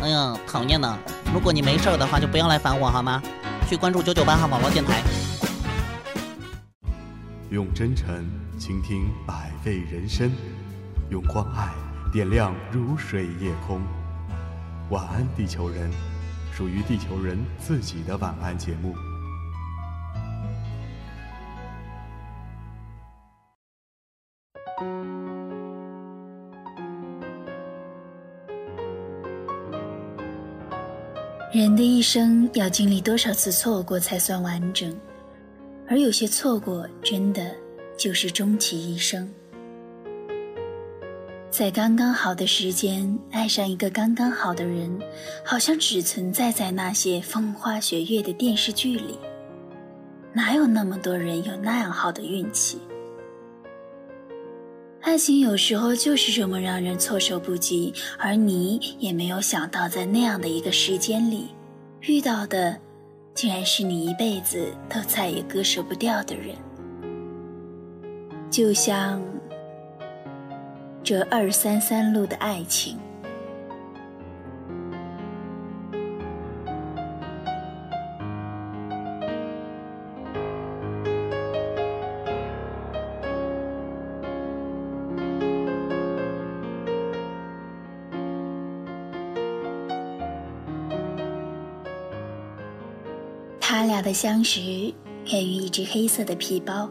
哎呀，讨厌呢！如果你没事的话，就不要来烦我好吗？去关注九九八号网络电台。用真诚倾听百味人生，用关爱点亮如水夜空。晚安，地球人，属于地球人自己的晚安节目。一生要经历多少次错过才算完整？而有些错过，真的就是终其一生。在刚刚好的时间爱上一个刚刚好的人，好像只存在在那些风花雪月的电视剧里。哪有那么多人有那样好的运气？爱情有时候就是这么让人措手不及，而你也没有想到，在那样的一个时间里，遇到的，竟然是你一辈子都再也割舍不掉的人。就像这二三三路的爱情。他俩的相识源于一只黑色的皮包。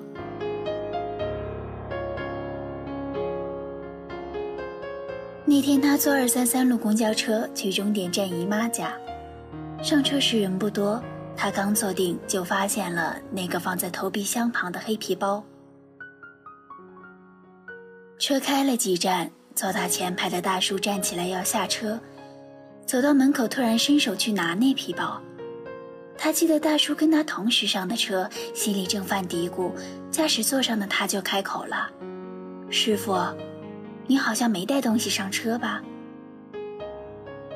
那天他坐二三三路公交车去终点站姨妈家，上车时人不多，他刚坐定就发现了那个放在投币箱旁的黑皮包。车开了几站，坐他前排的大叔站起来要下车，走到门口突然伸手去拿那皮包。他记得大叔跟他同时上的车，心里正犯嘀咕，驾驶座上的他就开口了：“师傅，你好像没带东西上车吧？”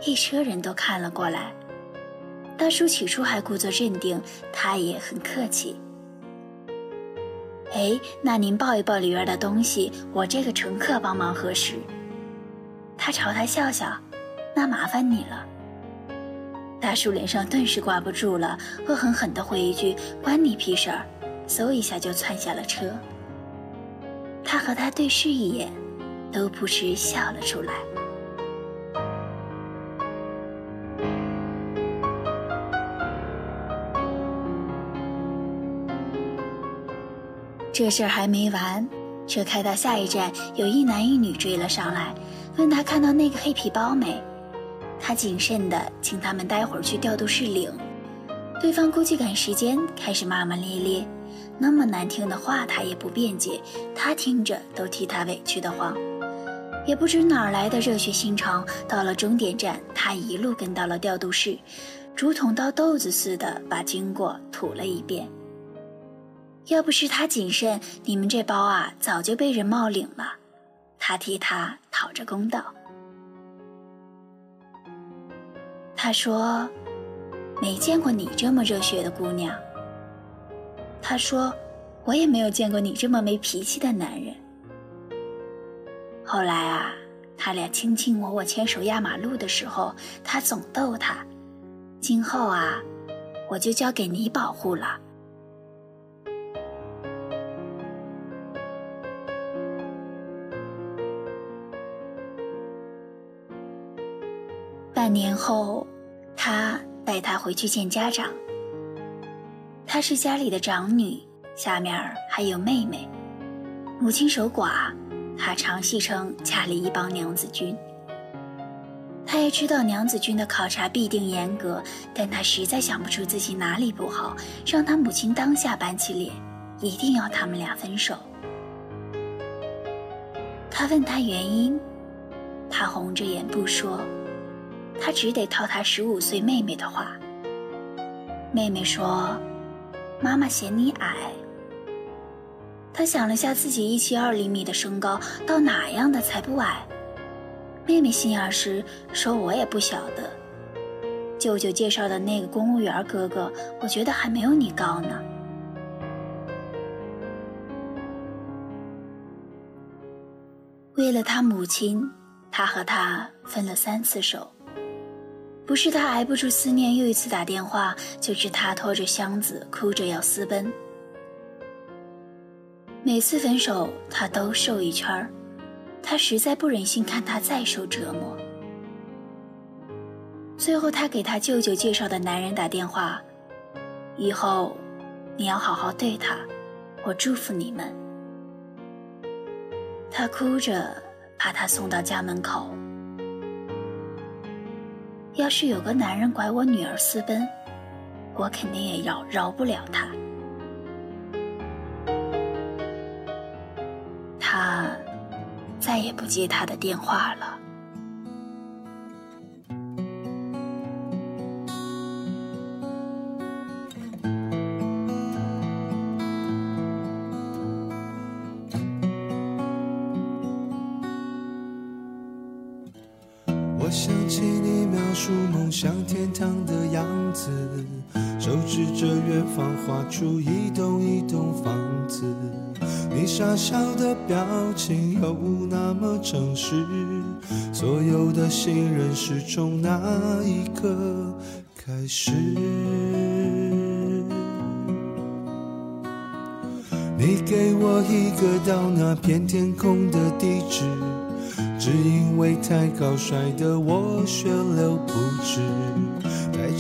一车人都看了过来。大叔起初还故作镇定，他也很客气：“哎，那您抱一抱里边的东西，我这个乘客帮忙核实。”他朝他笑笑：“那麻烦你了。”大叔脸上顿时挂不住了，恶狠狠地回一句：“关你屁事儿！”嗖一下就窜下了车。他和他对视一眼，都扑哧笑了出来。这事儿还没完，车开到下一站，有一男一女追了上来，问他看到那个黑皮包没。他谨慎地请他们待会儿去调度室领，对方估计赶时间，开始骂骂咧咧，那么难听的话他也不辩解，他听着都替他委屈的慌，也不知哪来的热血心肠。到了终点站，他一路跟到了调度室，竹筒倒豆子似的把经过吐了一遍。要不是他谨慎，你们这包啊早就被人冒领了。他替他讨着公道。他说：“没见过你这么热血的姑娘。”他说：“我也没有见过你这么没脾气的男人。”后来啊，他俩卿卿我我牵手压马路的时候，他总逗他：“今后啊，我就交给你保护了。”半年后。他带她回去见家长。她是家里的长女，下面还有妹妹，母亲守寡，她常戏称家里一帮娘子军。她也知道娘子军的考察必定严格，但她实在想不出自己哪里不好，让她母亲当下板起脸，一定要他们俩分手。他问她原因，她红着眼不说。他只得套他十五岁妹妹的话。妹妹说：“妈妈嫌你矮。”他想了下自己一七二厘米的身高，到哪样的才不矮？妹妹心眼实说：“我也不晓得。舅舅介绍的那个公务员哥哥，我觉得还没有你高呢。”为了他母亲，他和他分了三次手。不是他挨不住思念，又一次打电话，就是他拖着箱子哭着要私奔。每次分手，他都瘦一圈儿，他实在不忍心看他再受折磨。最后，他给他舅舅介绍的男人打电话：“以后你要好好对他，我祝福你们。”他哭着把他送到家门口。要是有个男人拐我女儿私奔，我肯定也饶饶不了他。他再也不接他的电话了。画出一栋一栋房子。你傻笑的表情又那么诚实，所有的信任是从那一刻开始。你给我一个到那片天空的地址，只因为太高摔得我血流不止，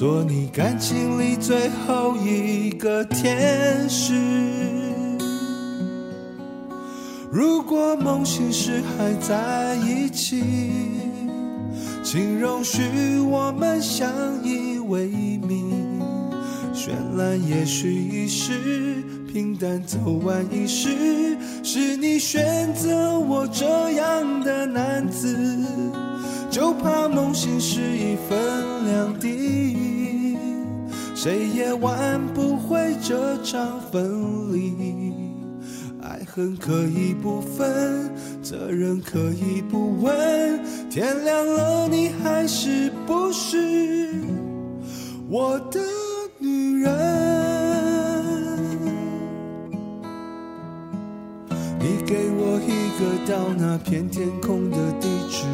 做你感情里最后一个天使。如果梦醒时还在一起，请容许我们相依为命。绚烂也许一时，平淡走完一世。是你选择我这样的男子，就怕梦醒时已分两地，谁也挽不回这场分离。爱恨可以不分，责任可以不问。天亮了，你还是不是我的女人？你给我一个到那片天空的地址，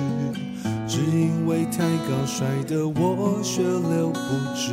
只因为太高摔得我血流不止，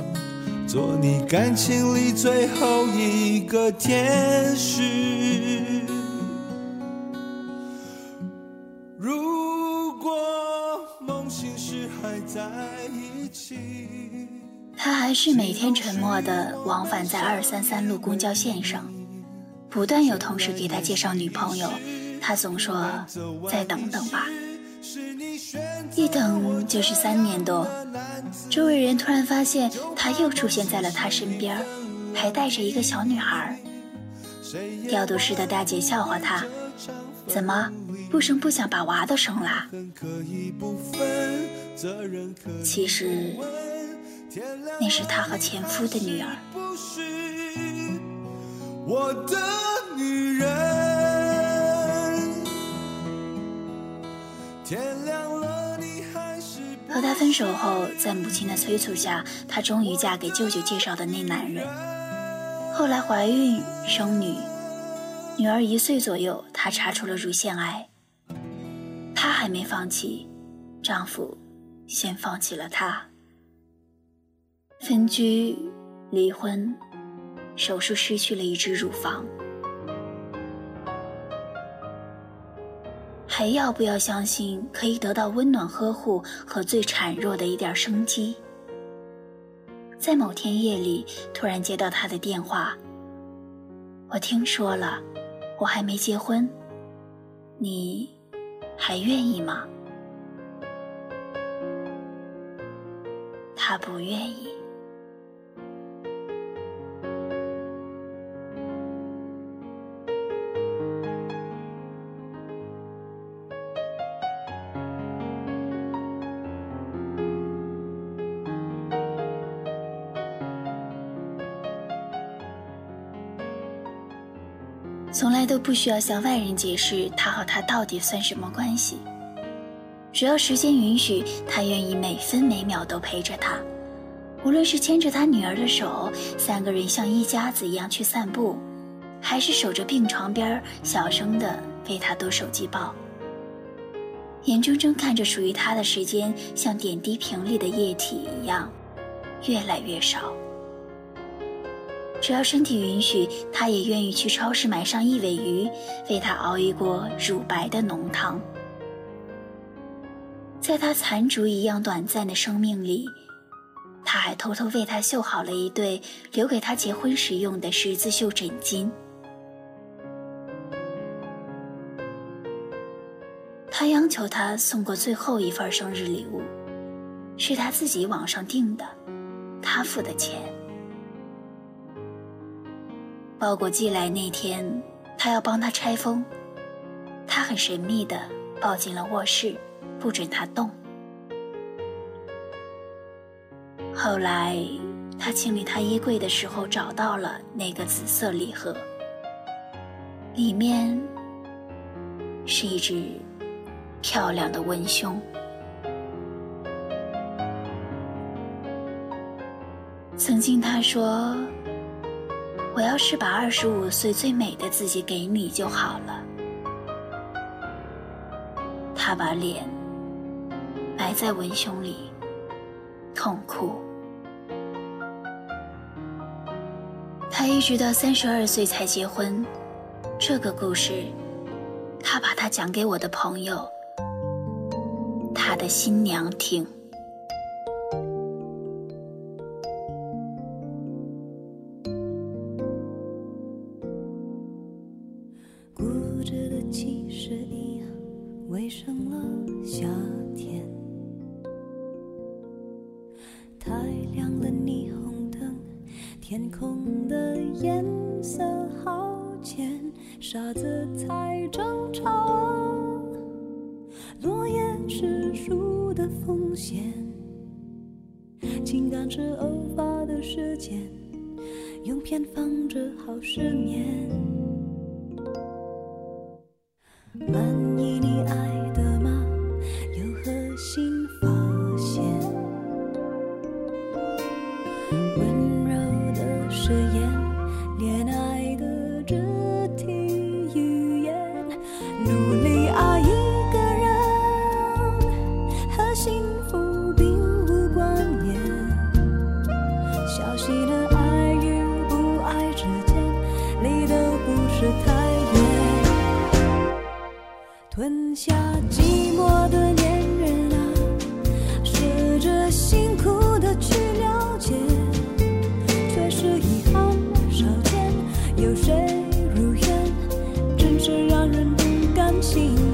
做你感情里最后一个天使。如果梦醒时还在一起，他还是每天沉默的往返在二三三路公交线上，不断有同事给他介绍女朋友，他总说再等等吧。一等就是三年多，周围人突然发现他又出现在了他身边，还带着一个小女孩。调度室的大姐笑话他：“怎么不声不响把娃都生了？”其实那是他和前夫的女儿。我的女人，和他分手后，在母亲的催促下，她终于嫁给舅舅介绍的那男人。后来怀孕生女，女儿一岁左右，她查出了乳腺癌。她还没放弃，丈夫先放弃了她。分居、离婚，手术失去了一只乳房。还要不要相信可以得到温暖呵护和最孱弱的一点生机？在某天夜里，突然接到他的电话，我听说了，我还没结婚，你还愿意吗？”他不愿意。从来都不需要向外人解释他和他到底算什么关系。只要时间允许，他愿意每分每秒都陪着她。无论是牵着他女儿的手，三个人像一家子一样去散步，还是守着病床边小声的为他读手机报，眼睁睁看着属于他的时间像点滴瓶里的液体一样越来越少。只要身体允许，他也愿意去超市买上一尾鱼，为他熬一锅乳白的浓汤。在他残烛一样短暂的生命里，他还偷偷为他绣好了一对留给他结婚时用的十字绣枕巾。他央求他送过最后一份生日礼物，是他自己网上订的，他付的钱。包裹寄来那天，他要帮他拆封，他很神秘的抱进了卧室。不准他动。后来，他清理他衣柜的时候，找到了那个紫色礼盒，里面是一只漂亮的文胸。曾经他说：“我要是把二十五岁最美的自己给你就好了。”他把脸。埋在文胸里，痛哭。他一直到三十二岁才结婚。这个故事，他把它讲给我的朋友，他的新娘听。天空的颜色好浅，傻子才争吵。落叶是树的风险，情感是偶发的事件，用偏方治好失眠。让人不甘心。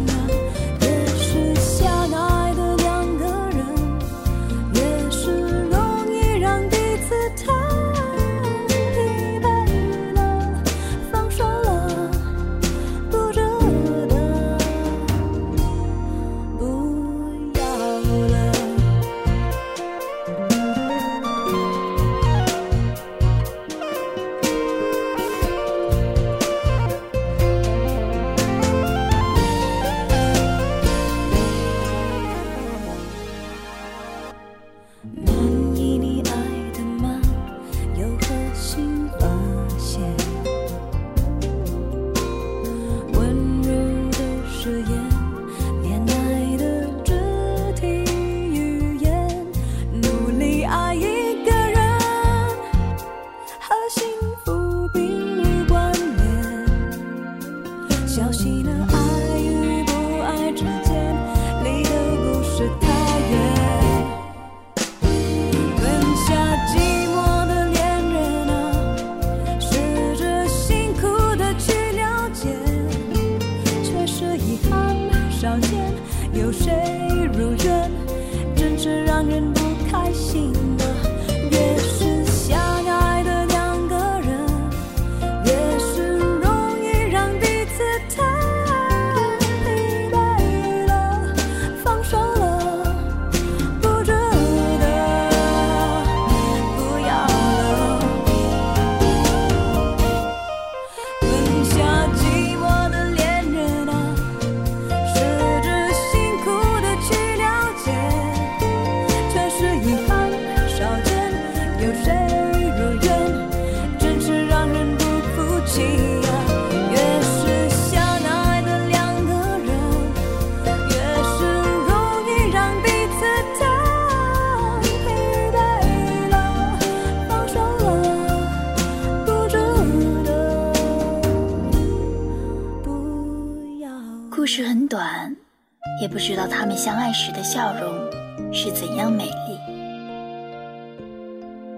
也不知道他们相爱时的笑容是怎样美丽。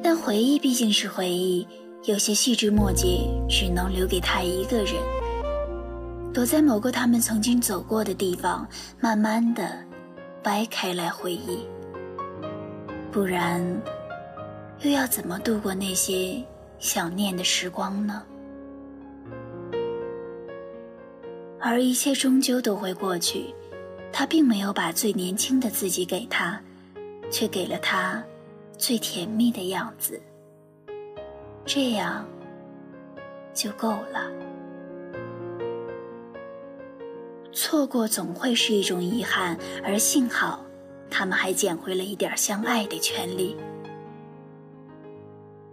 但回忆毕竟是回忆，有些细枝末节只能留给他一个人，躲在某个他们曾经走过的地方，慢慢的掰开来回忆。不然，又要怎么度过那些想念的时光呢？而一切终究都会过去。他并没有把最年轻的自己给他，却给了他最甜蜜的样子。这样就够了。错过总会是一种遗憾，而幸好他们还捡回了一点相爱的权利。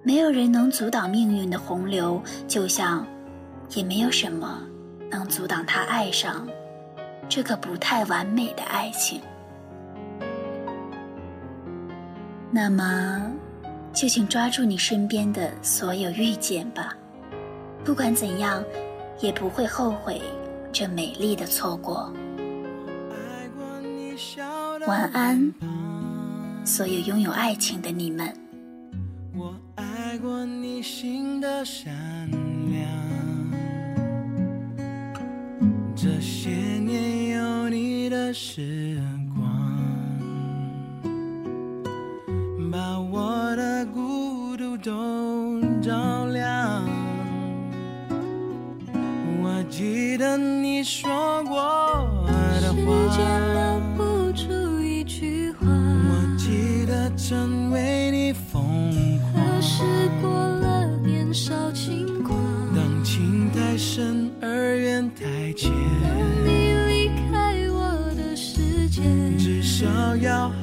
没有人能阻挡命运的洪流，就像，也没有什么能阻挡他爱上。这个不太完美的爱情，那么，就请抓住你身边的所有遇见吧。不管怎样，也不会后悔这美丽的错过。晚安，所有拥有爱情的你们。我爱过你心的善良，这些年的时光，把我的孤独都照亮。我记得你说过的话时话。间留不住一句话，我记得曾为你疯狂，可是过了年少轻狂，当情太深而缘太浅，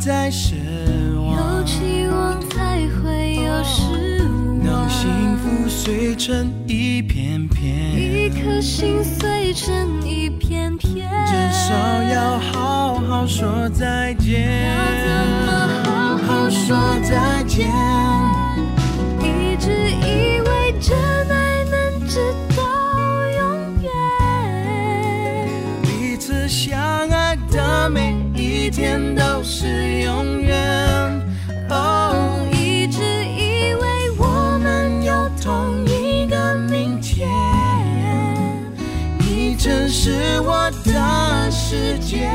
再失有望。期望才会有失望。让，幸福碎成一片片，一颗心碎成一片片，至少要好好说再见。要怎么好好说再见？天都是永远。哦，一直以为我们有同一个明天。你曾是我的世界，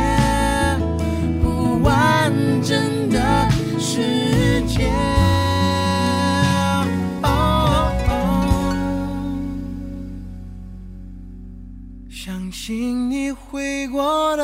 不完整的世界。哦相信你会过得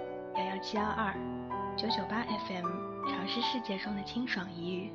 幺幺七幺二九九八 FM，尝试世界中的清爽一隅。